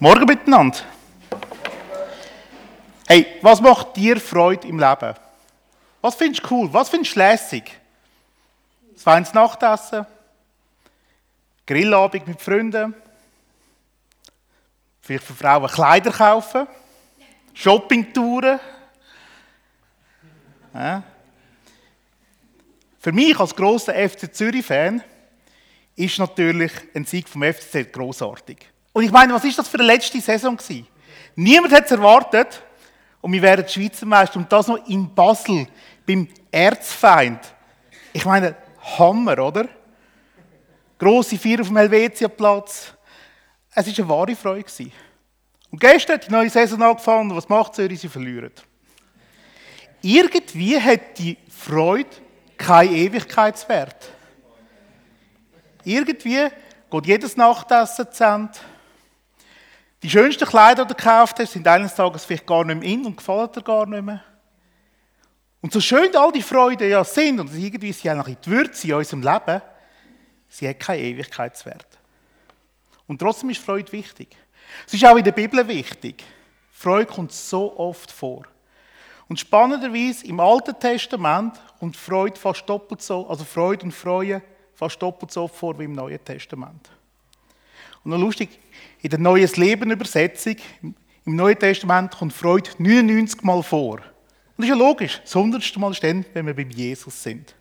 Morgen miteinander. Hey, was macht dir Freude im Leben? Was findest du cool? Was findest du lässig? Das Weihnachtsnachtessen? Grillabend mit Freunden? Vielleicht für Frauen Kleider kaufen? Shoppingtouren? Ja. Für mich als grosser FC Zürich-Fan ist natürlich ein Sieg vom FCZ großartig. Und ich meine, was ist das für eine letzte Saison gewesen? Niemand hat es erwartet und wir wären Schweizer Meister und das noch in Basel beim Erzfeind. Ich meine, Hammer, oder? Grosse Vier auf dem Helvetiaplatz. Es war eine wahre Freude. Gewesen. Und gestern hat die neue Saison angefangen. Was macht Zürich? Sie verlieren. Irgendwie hat die Freude keinen Ewigkeitswert. Irgendwie geht jedes Nachtessen zu Ende. Die schönsten Kleider, die du gekauft hast, sind eines Tages vielleicht gar nicht mehr in und gefallen dir gar nicht mehr. Und so schön all die Freuden ja sind und irgendwie sie auch die Würze in unserem Leben, sie hat keinen Ewigkeitswert. Und trotzdem ist Freude wichtig. Es ist auch in der Bibel wichtig. Freude kommt so oft vor. Und spannenderweise im Alten Testament kommt Freude fast doppelt so, also Freude und Freuen fast doppelt so oft vor wie im Neuen Testament. Und noch lustig, in der Neues Leben Übersetzung, im Neuen Testament kommt Freude 99 Mal vor. Und das ist ja logisch, das hundertste Mal ist dann, wenn wir bei Jesus sind.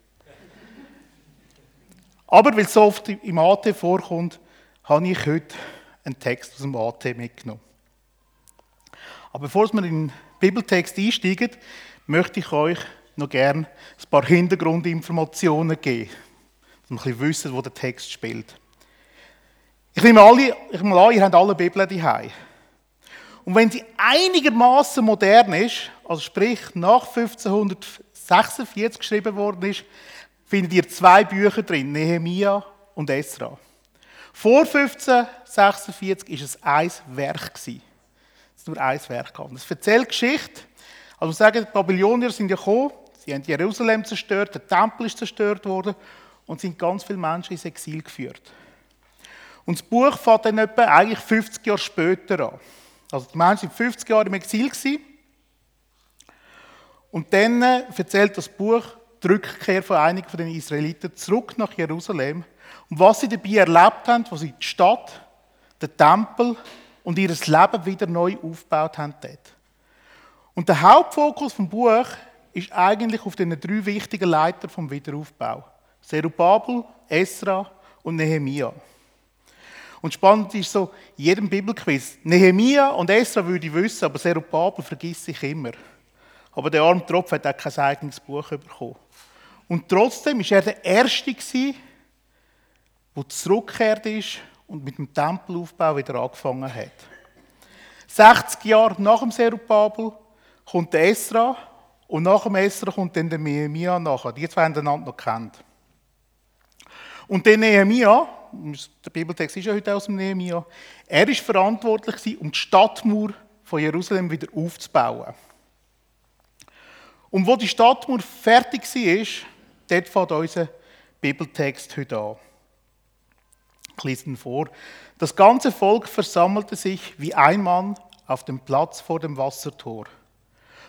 Aber weil es so oft im AT vorkommt, habe ich heute einen Text aus dem AT mitgenommen. Aber bevor wir in den Bibeltext einsteigen, möchte ich euch noch gerne ein paar Hintergrundinformationen geben, dass wir ein bisschen wissen, wo der Text spielt. Ich nehme, alle, ich nehme an, ihr habt alle Bibeln daheim. Und wenn sie einigermaßen modern ist, also sprich nach 1546 geschrieben worden ist, findet ihr zwei Bücher drin, Nehemia und Esra. Vor 1546 ist es ein Werk Es ist nur ein Werk gehabt. Das erzählt Geschichte. Also sagen, die Babylonier sind ja gekommen, sie haben Jerusalem zerstört, der Tempel ist zerstört worden und sind ganz viele Menschen ins Exil geführt. Und das Buch fängt dann etwa eigentlich 50 Jahre später an. Also die Menschen waren 50 Jahre im Exil. Und dann äh, erzählt das Buch die Rückkehr von einigen von den Israeliten zurück nach Jerusalem und was sie dabei erlebt haben, wo sie die Stadt, den Tempel und ihr Leben wieder neu aufgebaut haben dort. Und der Hauptfokus vom Buch ist eigentlich auf den drei wichtigen Leitern vom Wiederaufbau: Zerubabel, Esra und Nehemia. Und spannend ist so, in jedem Bibelquiz, Nehemia und Esra würde ich wissen, aber Zerubabel vergisst ich immer. Aber der arme Tropf hat auch kein eigenes Buch bekommen. Und trotzdem war er der Erste, der zurückgekehrt ist und mit dem Tempelaufbau wieder angefangen hat. 60 Jahre nach dem Zerubabel kommt der Esra und nach dem Esra kommt dann der Nehemia nachher. Die zwei haben einander noch kennt. Und der Nehemia, der Bibeltext ist ja heute aus dem Nehemia, er ist verantwortlich um die Stadtmauer von Jerusalem wieder aufzubauen. Und wo die Stadtmauer fertig war, dort fängt unser Bibeltext heute an. Ich lese ihn vor. Das ganze Volk versammelte sich wie ein Mann auf dem Platz vor dem Wassertor.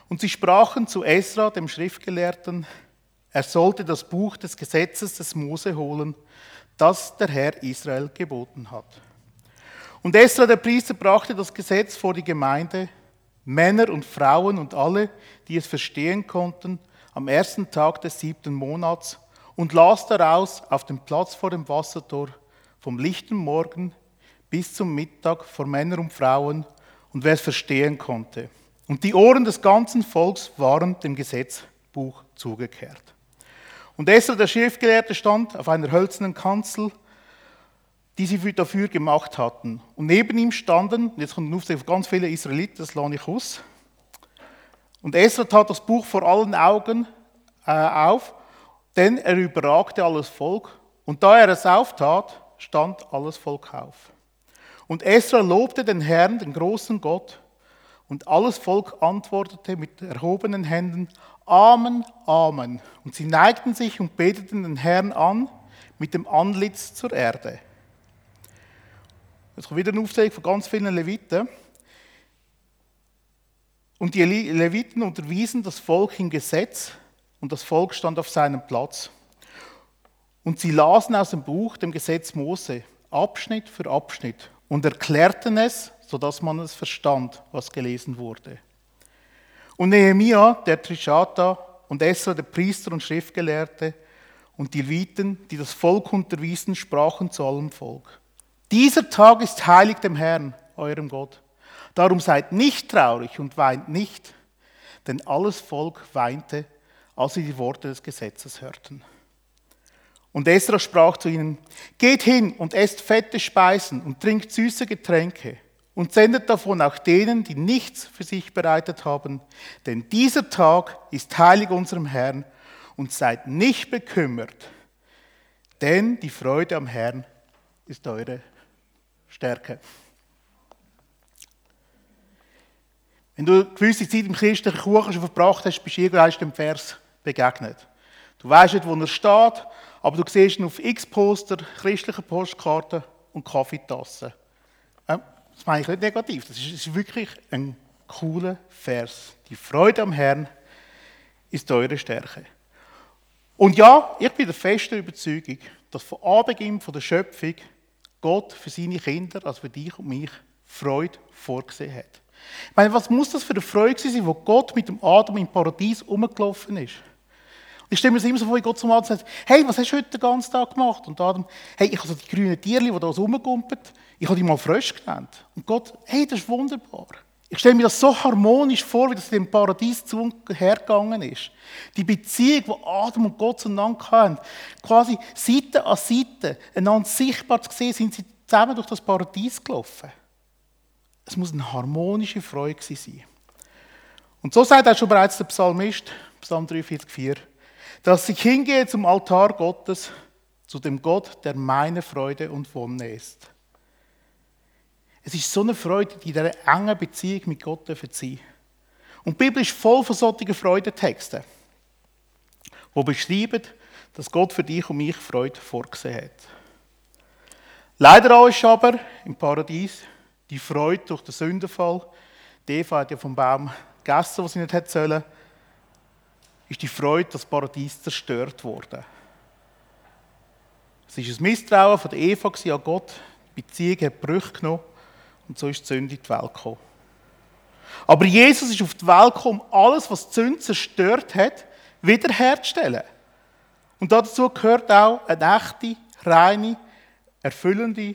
Und sie sprachen zu Esra, dem Schriftgelehrten, er sollte das Buch des Gesetzes des Mose holen das der Herr Israel geboten hat. Und Esra, der Priester, brachte das Gesetz vor die Gemeinde, Männer und Frauen und alle, die es verstehen konnten, am ersten Tag des siebten Monats und las daraus auf dem Platz vor dem Wassertor vom lichten Morgen bis zum Mittag vor Männern und Frauen und wer es verstehen konnte. Und die Ohren des ganzen Volks waren dem Gesetzbuch zugekehrt. Und Esra, der Schriftgelehrte, stand auf einer hölzernen Kanzel, die sie dafür gemacht hatten. Und neben ihm standen, jetzt kommt ein ganz viele Israeliten, das lade ich aus. Und Esra tat das Buch vor allen Augen äh, auf, denn er überragte alles Volk. Und da er es auftat, stand alles Volk auf. Und Esra lobte den Herrn, den großen Gott, und alles Volk antwortete mit erhobenen Händen, Amen, Amen. Und sie neigten sich und beteten den Herrn an mit dem Antlitz zur Erde. Es kommt wieder eine Aufzählung von ganz vielen Leviten. Und die Leviten unterwiesen das Volk im Gesetz und das Volk stand auf seinem Platz. Und sie lasen aus dem Buch, dem Gesetz Mose, Abschnitt für Abschnitt und erklärten es, sodass man es verstand, was gelesen wurde. Und Nehemia, der Trishata, und Esra, der Priester und Schriftgelehrte, und die Leviten, die das Volk unterwiesen, sprachen zu allem Volk. Dieser Tag ist heilig dem Herrn, eurem Gott. Darum seid nicht traurig und weint nicht, denn alles Volk weinte, als sie die Worte des Gesetzes hörten. Und Esra sprach zu ihnen, geht hin und esst fette Speisen und trinkt süße Getränke und sendet davon auch denen, die nichts für sich bereitet haben, denn dieser Tag ist heilig unserem Herrn und seid nicht bekümmert, denn die Freude am Herrn ist eure Stärke. Wenn du gewisse Zeit im christlichen Kuchen schon verbracht hast, bist du irgendwann dem Vers begegnet. Du weißt nicht, wo er steht, aber du siehst ihn auf X-Poster, christlichen Postkarten und Kaffeetassen. Das meine ich nicht negativ, das ist wirklich ein cooler Vers. Die Freude am Herrn ist eure Stärke. Und ja, ich bin der festen Überzeugung, dass von Anbeginn von der Schöpfung Gott für seine Kinder, also für dich und mich, Freude vorgesehen hat. Ich meine, was muss das für eine Freude sein, wo Gott mit dem Adam im Paradies rumgelaufen ist? Ich stelle mir das immer so vor, wie Gott zum Adam sagt, hey, was hast du heute den ganzen Tag gemacht? Und Adam, hey, ich habe so die grünen Tierchen, die da so rumgumpen, ich habe die mal Frösche genannt. Und Gott, hey, das ist wunderbar. Ich stelle mir das so harmonisch vor, wie das in dem Paradies hergegangen ist. Die Beziehung, die Adam und Gott zueinander hatten, quasi Seite an Seite, einander sichtbar zu sehen, sind sie zusammen durch das Paradies gelaufen. Es muss eine harmonische Freude sein. Und so sagt auch schon bereits der Psalmist, Psalm 43,4, dass ich hingehe zum Altar Gottes, zu dem Gott, der meine Freude und Wonne ist. Es ist so eine Freude, die in dieser engen Beziehung mit Gott sein Und die Bibel ist voll von solchen Freudentexten, die beschreiben, dass Gott für dich und mich Freude vorgesehen hat. Leider auch ist aber im Paradies die Freude durch den Sündenfall, die Eva hat ja vom Baum gegessen, was sie nicht hätte sollen, ist die Freude, dass das Paradies zerstört wurde. Es ist ein Misstrauen von der Eva an Gott, die Beziehung hat Brüche genommen und so ist die Sünde in die Welt gekommen. Aber Jesus ist auf die Welt gekommen, um alles, was die Sünde zerstört hat, wiederherzustellen. Und dazu gehört auch eine echte, reine, erfüllende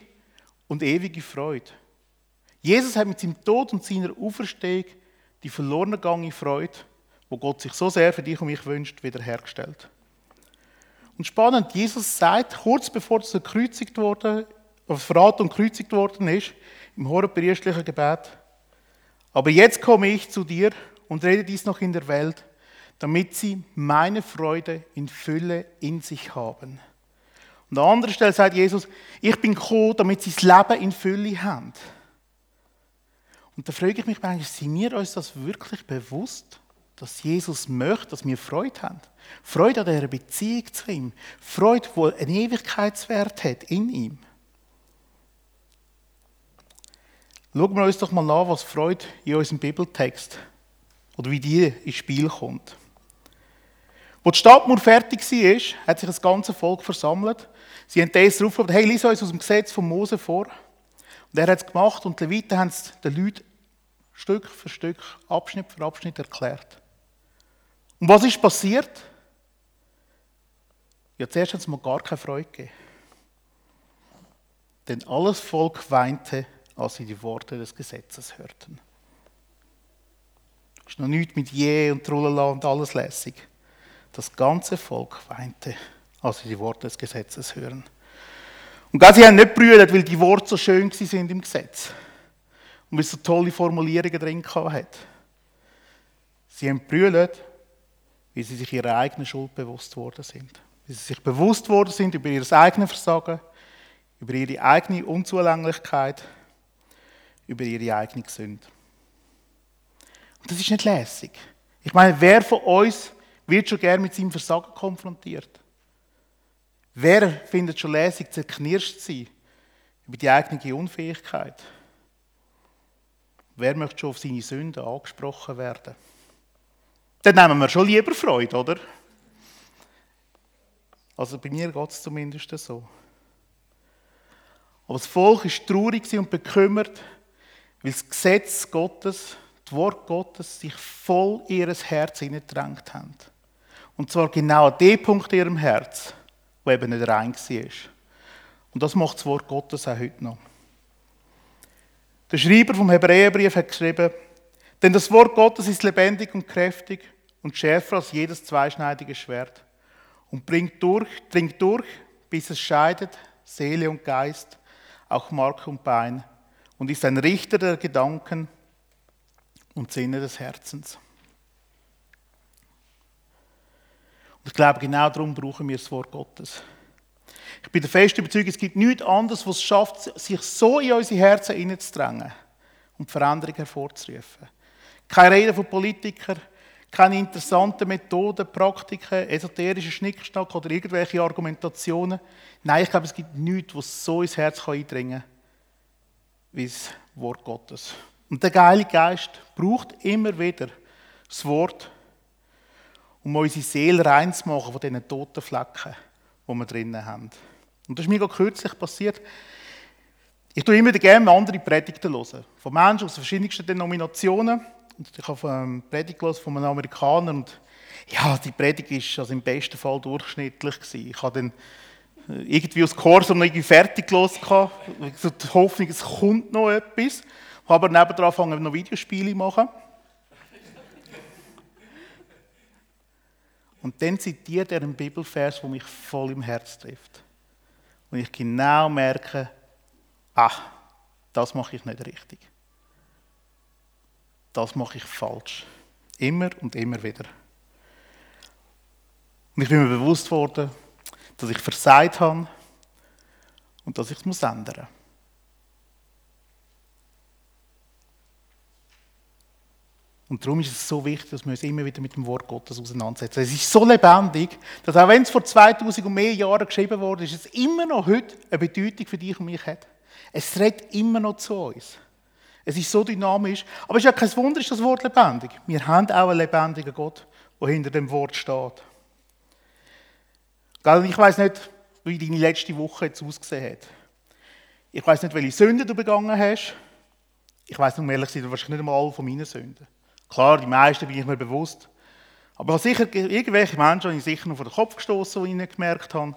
und ewige Freude. Jesus hat mit seinem Tod und seiner Auferstehung die verlorene gegangene Freude, wo Gott sich so sehr für dich und mich wünscht, wiederhergestellt. Und spannend, Jesus sagt, kurz bevor er wurde, verraten und gekreuzigt worden ist, im hohepriestlichen Gebet. Aber jetzt komme ich zu dir und rede dies noch in der Welt, damit sie meine Freude in Fülle in sich haben. Und an anderer Stelle sagt Jesus, ich bin gekommen, damit sie das Leben in Fülle haben. Und da frage ich mich eigentlich, sind wir uns das wirklich bewusst, dass Jesus möchte, dass wir Freude haben? Freude an dieser Beziehung zu ihm. Freude, die einen Ewigkeitswert hat in ihm. Schauen wir uns doch mal an, was Freude in unserem Bibeltext oder wie die ins Spiel kommt. Wo die Stadtmauer fertig war, hat sich das ganze Volk versammelt. Sie haben das aufgerufen, hey, lies uns aus dem Gesetz von Mose vor. Und er hat es gemacht und die Leviten haben es den Leuten Stück für Stück, Abschnitt für Abschnitt erklärt. Und was ist passiert? Ja, zuerst hat es mal gar keine Freude gegeben. Denn alles Volk weinte als sie die Worte des Gesetzes hörten. Es ist noch nichts mit Je und Trulala und alles lässig. Das ganze Volk weinte, als sie die Worte des Gesetzes hören. Und gar sie haben nicht brüllt, weil die Worte so schön sind im Gesetz und weil es so tolle Formulierungen drin hat. Sie haben brüllt, weil sie sich ihrer eigenen Schuld bewusst worden sind. Weil sie sich bewusst worden sind über ihr eigenes Versagen, über ihre eigene Unzulänglichkeit über ihre eigene Sünde. Und das ist nicht lässig. Ich meine, wer von uns wird schon gern mit seinem Versagen konfrontiert? Wer findet schon lässig, zerknirscht zu sein, über die eigene Unfähigkeit. Wer möchte schon auf seine Sünden angesprochen werden? Dann nehmen wir schon lieber Freude, oder? Also bei mir geht es zumindest so. Aber das Volk ist traurig und bekümmert, weil das Gesetz Gottes, das Wort Gottes, sich voll in ihr Herz hineingedrängt haben. Und zwar genau an dem Punkt in ihrem Herz, wo eben nicht rein war. Und das macht das Wort Gottes auch heute noch. Der Schreiber vom Hebräerbrief hat geschrieben, denn das Wort Gottes ist lebendig und kräftig und schärfer als jedes zweischneidige Schwert und bringt durch, dringt durch, bis es scheidet Seele und Geist, auch Mark und Bein und ist ein Richter der Gedanken und Sinne des Herzens. Und ich glaube, genau darum brauchen wir das Wort Gottes. Ich bin der festen Überzeugung, es gibt nichts anderes, was es schafft, sich so in unsere Herzen hineinzudrängen und Veränderung hervorzurufen. Keine Rede von Politikern, keine interessanten Methoden, Praktiken, esoterische Schnickschnack oder irgendwelche Argumentationen. Nein, ich glaube, es gibt nichts, was so ins Herz eindringen kann, wie das Wort Gottes. Und der Heilige Geist braucht immer wieder das Wort, um unsere Seele reinzumachen von diesen toten Flecken, die wir drinnen haben. Und das ist mir gerade kürzlich passiert. Ich tue immer gerne andere Predigten hören. Von Menschen aus verschiedensten Denominationen. Und ich habe eine Predigt von einem Amerikaner und ja, die Predigt ist also im besten Fall durchschnittlich. Ich habe dann irgendwie aus Kursum noch irgendwie fertig gelesen, so die Hoffnung, es kommt noch etwas. Aber nebenan angefangen, noch Videospiele zu machen. Und dann zitiert er einen Bibelvers, der mich voll im Herz trifft. Und ich genau merke, ach, das mache ich nicht richtig das mache ich falsch. Immer und immer wieder. Und ich bin mir bewusst worden, dass ich versagt habe und dass ich es muss ändern Und darum ist es so wichtig, dass wir uns immer wieder mit dem Wort Gottes auseinandersetzen. Es ist so lebendig, dass auch wenn es vor 2000 und mehr Jahren geschrieben wurde, ist es immer noch heute eine Bedeutung für dich und mich hat. Es redet immer noch zu uns. Es ist so dynamisch. Aber es ist ja kein Wunder, ist das Wort lebendig. Wir haben auch einen lebendigen Gott, der hinter dem Wort steht. Ich weiß nicht, wie deine letzte Woche jetzt ausgesehen hat. Ich weiß nicht, welche Sünden du begangen hast. Ich weiß um ehrlich sein, wahrscheinlich nicht einmal alle von meinen Sünden. Klar, die meisten bin ich mir bewusst. Aber ich habe sicher irgendwelche Menschen, die ich sicher noch vor den Kopf gestoßen, die ich nicht gemerkt habe,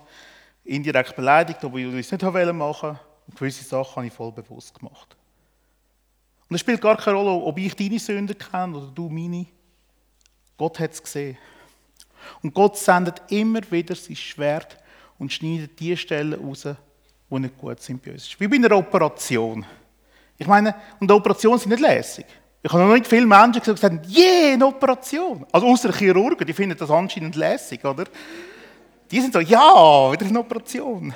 indirekt beleidigt, obwohl ich es nicht machen wollte. Und gewisse Sachen habe ich voll bewusst gemacht. Und es spielt gar keine Rolle, ob ich deine Sünden kenne oder du meine. Gott hat es gesehen. Und Gott sendet immer wieder sein Schwert und schneidet die Stellen raus, die nicht gut sind bei uns. Wie bei einer Operation. Ich meine, und Operationen sind nicht lässig. Ich habe noch nicht viele Menschen gesagt, haben, yeah, eine Operation. Also außer Chirurgen, die finden das anscheinend lässig, oder? Die sind so, ja, wieder eine Operation.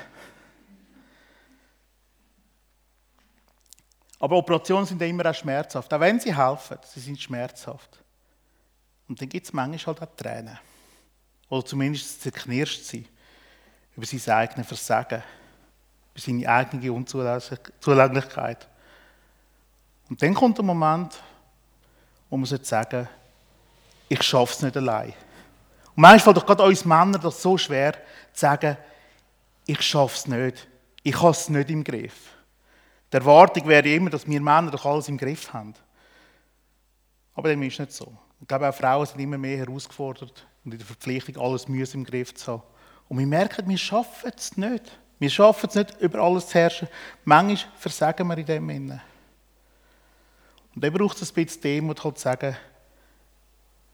Aber Operationen sind ja immer auch schmerzhaft. Auch wenn sie helfen, sie sind schmerzhaft. Und dann gibt es manchmal halt auch Tränen. Oder zumindest zerknirscht sie über sein eigenes Versagen, über seine eigene Unzulänglichkeit. Und dann kommt der Moment, wo man sagen ich schaffe es nicht allein. Und manchmal fällt doch gerade uns Männer das so schwer, zu sagen, ich schaffe es nicht, ich habe es nicht im Griff. Die Erwartung wäre immer, dass wir Männer doch alles im Griff haben. Aber dem ist nicht so. Ich glaube, auch Frauen sind immer mehr herausgefordert und in der Verpflichtung, alles Müsse im Griff zu haben. Und wir merken, wir schaffen es nicht. Wir schaffen es nicht, über alles zu herrschen. Manchmal versagen wir in dem Innen. Und dann braucht es ein bisschen Demut, halt zu sagen,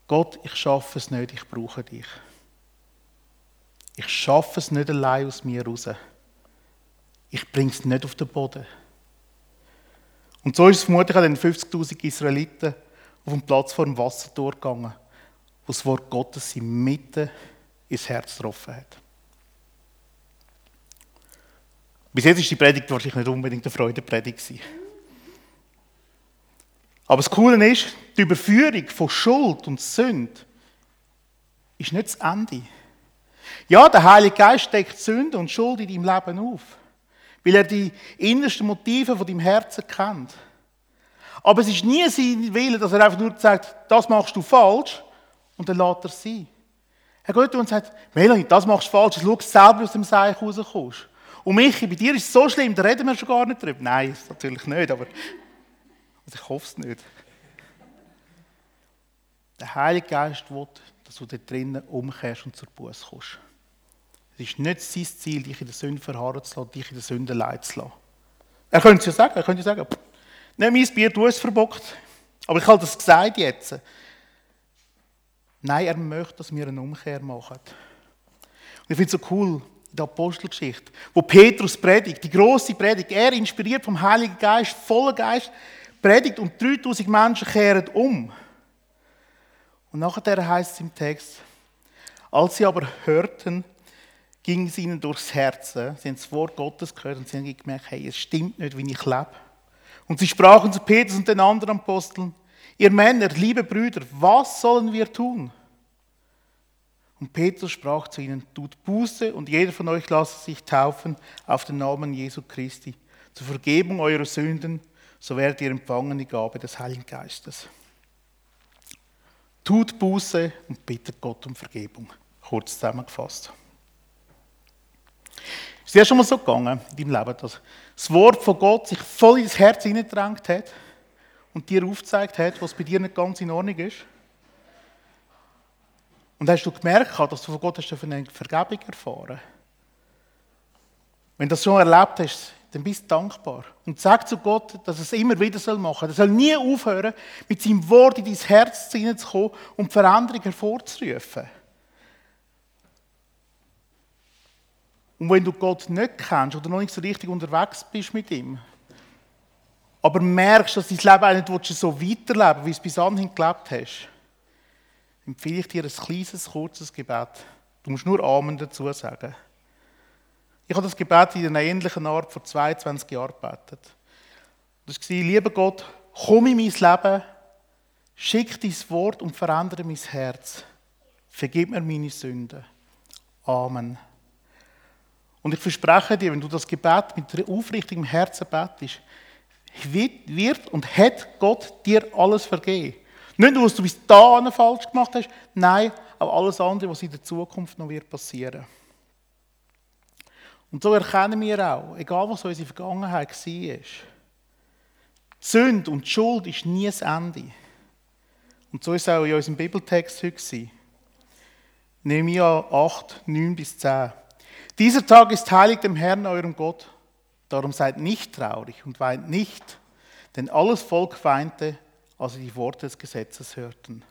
Gott, ich schaffe es nicht, ich brauche dich. Ich schaffe es nicht allein aus mir raus. Ich bringe es nicht auf den Boden. Und so ist es vermutlich an den 50.000 Israeliten auf dem Platz vor dem Wasser durchgegangen, wo das Wort Gottes sie mitten ins Herz getroffen hat. Bis jetzt ist die Predigt wahrscheinlich nicht unbedingt eine Freudepredigt Aber das Coole ist, die Überführung von Schuld und Sünde ist nicht das Ende. Ja, der Heilige Geist deckt Sünde und Schuld in deinem Leben auf. weil er die innersten Motive von deinem Herzen kennt. Aber es ist nie sein Wille, dass er einfach nur sagt, das machst du falsch und dann lässt er sein. Er geht und sagt, Melanie, das machst du falsch, schau selber aus dem Seich rauskommst. Und Michi, bei dir ist es so schlimm, da reden wir schon gar nicht drüber. Nein, natürlich nicht, aber also ich hoffe es nicht. Der Heilige Geist will, dass du da drinnen umkehrst und zur Buße kommst. Es ist nicht sein Ziel, dich in der Sünde verharren zu lassen, dich in der Sünde leiden zu lassen. Er könnte es ja sagen, er könnte ja sagen, nicht mein Bier, du hast es verbockt. Aber ich habe das gesagt jetzt. Nein, er möchte, dass wir eine Umkehr machen. Und ich finde es so cool, der Apostelgeschichte, wo Petrus predigt, die große Predigt, er inspiriert vom Heiligen Geist, voller Geist, predigt und 3000 Menschen kehren um. Und nachher heißt es im Text, als sie aber hörten, ging es ihnen durchs Herz. Sie haben das Wort Gottes gehört und sie haben gemerkt, hey, es stimmt nicht, wie ich lebe. Und sie sprachen zu Petrus und den anderen Aposteln, ihr Männer, liebe Brüder, was sollen wir tun? Und Petrus sprach zu ihnen, tut Buße und jeder von euch lasse sich taufen auf den Namen Jesu Christi zur Vergebung eurer Sünden, so werdet ihr empfangen die Gabe des Heiligen Geistes. Tut Buße und bittet Gott um Vergebung. Kurz zusammengefasst. Ist dir schon mal so gegangen in deinem Leben, dass das Wort von Gott sich voll ins Herz hineingedrängt hat und dir aufgezeigt hat, was bei dir nicht ganz in Ordnung ist? Und hast du gemerkt, dass du von Gott hast eine Vergebung erfahren Wenn du das schon erlebt hast, dann bist du dankbar. Und sag zu Gott, dass er es immer wieder machen soll. Er soll nie aufhören, mit seinem Wort in dein Herz hineinzukommen und Veränderung hervorzurufen. Und wenn du Gott nicht kennst oder noch nicht so richtig unterwegs bist mit ihm, aber merkst, dass dein Leben auch nicht so weiterleben wie du es bis anhin gelebt hast, empfehle ich dir ein kleines, kurzes Gebet. Du musst nur Amen dazu sagen. Ich habe das Gebet in einer ähnlichen Art vor 22 Jahren gebetet. Das war, lieber Gott, komm in mein Leben, schick dein Wort und verändere mein Herz. Vergib mir meine Sünden. Amen. Und ich verspreche dir, wenn du das Gebet mit aufrichtigem Herzen betest, wird und hat Gott dir alles vergeben. Nicht nur, was du bis dahin falsch gemacht hast, nein, auch alles andere, was in der Zukunft noch wird passieren. Und so erkennen wir auch, egal was unsere Vergangenheit war, Sünde und Schuld ist nie das Ende. Und so ist es auch in unserem Bibeltext heute. Nehemiah 8, 9 bis 10. Dieser Tag ist heilig dem Herrn, eurem Gott. Darum seid nicht traurig und weint nicht, denn alles Volk weinte, als sie die Worte des Gesetzes hörten.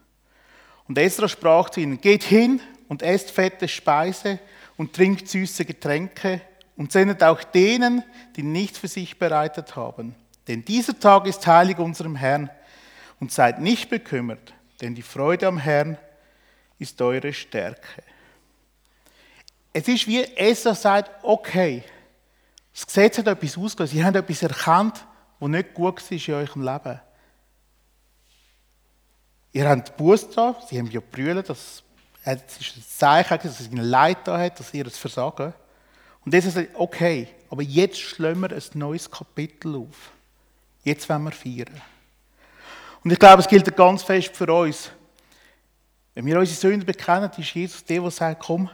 Und Esra sprach zu ihnen, geht hin und esst fette Speise und trinkt süße Getränke und sendet auch denen, die nichts für sich bereitet haben. Denn dieser Tag ist heilig unserem Herrn und seid nicht bekümmert, denn die Freude am Herrn ist eure Stärke. Es ist wie Esra sagt, okay, das Gesetz hat etwas ausgelöst. Sie haben etwas erkannt, was nicht gut war in eurem Leben. Ihr habt Buß da, sie haben ja brüllt, das ist ein Zeichen, dass es ihnen Leid da hat, dass ihr es versagen. Und jetzt sagt okay, aber jetzt schlagen wir ein neues Kapitel auf. Jetzt wollen wir feiern. Und ich glaube, es gilt ganz fest für uns. Wenn wir unsere Sünden bekennen, ist Jesus der, der sagt, komm,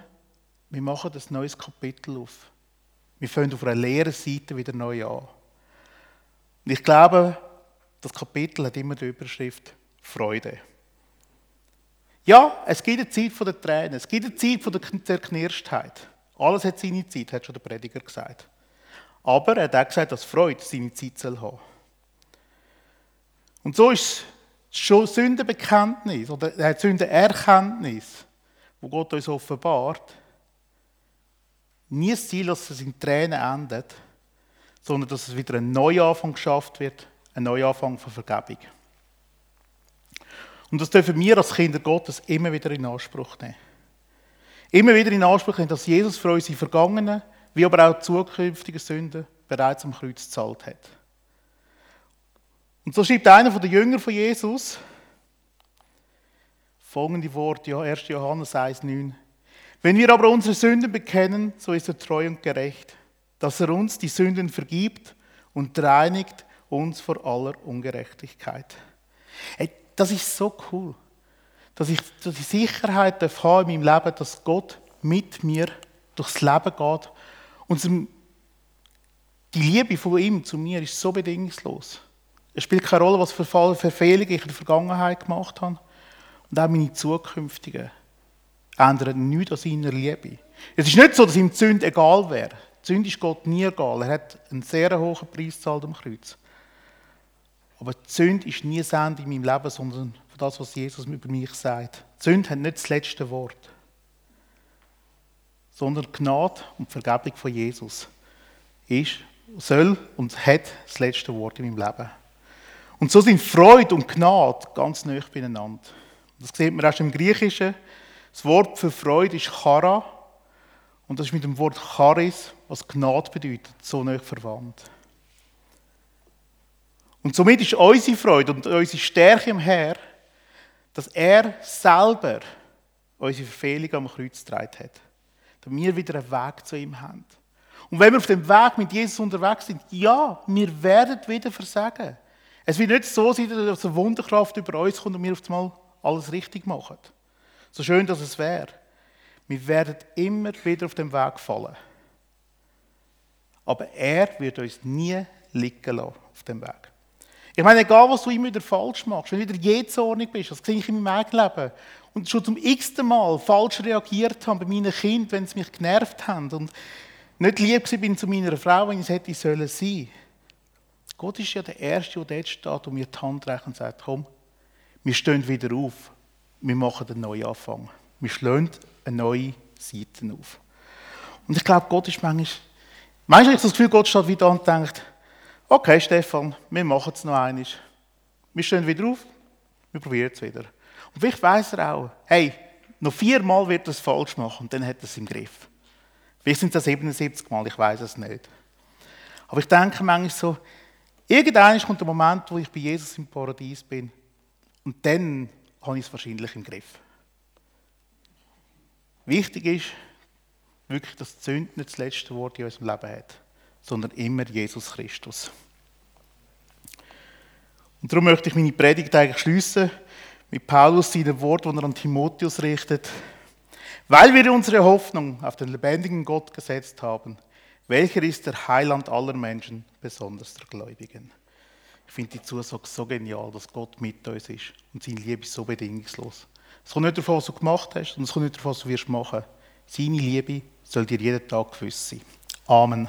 wir machen ein neues Kapitel auf. Wir fangen auf einer leeren Seite wieder neu an. Und ich glaube, das Kapitel hat immer die Überschrift Freude. Ja, es gibt eine Zeit der Tränen, es gibt eine Zeit der Zerknirschtheit. Alles hat seine Zeit, hat schon der Prediger gesagt. Aber er hat auch gesagt, dass Freude seine Zeit soll haben. Und so ist schon Sündenbekenntnis oder Sündenerkenntnis, wo Gott uns offenbart, nie das Ziel, dass es in Tränen endet, sondern dass es wieder ein Neuanfang geschafft wird, ein Neuanfang von Vergebung. Und das dürfen wir als Kinder Gottes immer wieder in Anspruch nehmen. Immer wieder in Anspruch nehmen, dass Jesus für unsere vergangenen, wie aber auch zukünftige Sünden bereits am Kreuz gezahlt hat. Und so schreibt einer der Jünger von Jesus folgende Worte, 1. Johannes 1,9. Wenn wir aber unsere Sünden bekennen, so ist er treu und gerecht, dass er uns die Sünden vergibt und reinigt uns vor aller Ungerechtigkeit. Hey, das ist so cool, dass ich die Sicherheit habe in meinem Leben, dass Gott mit mir durchs Leben geht. Und die Liebe von ihm zu mir ist so bedingungslos. Es spielt keine Rolle, was für Verfehlungen ich in der Vergangenheit gemacht habe. Und auch meine zukünftigen ändern nichts an seiner Liebe. Es ist nicht so, dass ihm die Sünde egal wäre. Die Sünde ist Gott nie egal. Er hat einen sehr hohen Preis gezahlt am Kreuz. Aber die Sünde ist nie das Ende in meinem Leben, sondern das, was Jesus über mich sagt. Die Sünde hat nicht das letzte Wort, sondern Gnade und die Vergebung von Jesus ist, soll und hat das letzte Wort in meinem Leben. Und so sind Freude und Gnade ganz nah beieinander. Das sieht man auch schon im Griechischen. Das Wort für Freude ist Chara. Und das ist mit dem Wort Charis, was Gnade bedeutet, so nah verwandt. Und somit ist unsere Freude und unsere Stärke im Herr, dass er selber unsere Verfehlung am Kreuz getragen hat. Dass wir wieder einen Weg zu ihm haben. Und wenn wir auf dem Weg mit Jesus unterwegs sind, ja, wir werden wieder versagen. Es wird nicht so sein, dass eine Wunderkraft über uns kommt und wir auf einmal alles richtig machen. So schön, dass es wäre. Wir werden immer wieder auf dem Weg fallen. Aber er wird uns nie liegen lassen auf dem Weg. Ich meine, egal was du immer wieder falsch machst, wenn du wieder jezornig bist, das sehe ich in meinem eigenen Leben, und schon zum x-ten Mal falsch reagiert habe bei meinen Kindern, wenn sie mich genervt haben und nicht lieb bin zu meiner Frau, wenn ich es hätte sollen sein. Gott ist ja der Erste, der dort steht und mir die Hand reicht und sagt, komm, wir stehen wieder auf, wir machen einen neuen Anfang. Wir schlagen eine neue Seite auf. Und ich glaube, Gott ist manchmal, manchmal habe ich das Gefühl, Gott steht wieder und denkt, okay Stefan, wir machen es noch einmal. Wir stehen wieder auf, wir probieren es wieder. Und vielleicht weiss er auch, hey, noch viermal wird er es falsch machen und dann hat er es im Griff. Wie sind das 77 Mal? Ich weiß es nicht. Aber ich denke manchmal so, irgendwann kommt der Moment, wo ich bei Jesus im Paradies bin. Und dann habe ich es wahrscheinlich im Griff. Wichtig ist wirklich, dass die Sünde nicht das letzte Wort in unserem Leben hat, sondern immer Jesus Christus. Und darum möchte ich meine Predigt eigentlich schließen mit Paulus seinen Wort, die er an Timotheus richtet. Weil wir unsere Hoffnung auf den lebendigen Gott gesetzt haben, welcher ist der Heiland aller Menschen, besonders der Gläubigen. Ich finde die Zusage so genial, dass Gott mit uns ist und seine Liebe ist so bedingungslos. Es kommt nicht darauf, was du gemacht hast, und es kommt nicht darauf, was du wirst machen. Seine Liebe soll dir jeden Tag gewiss sein. Amen.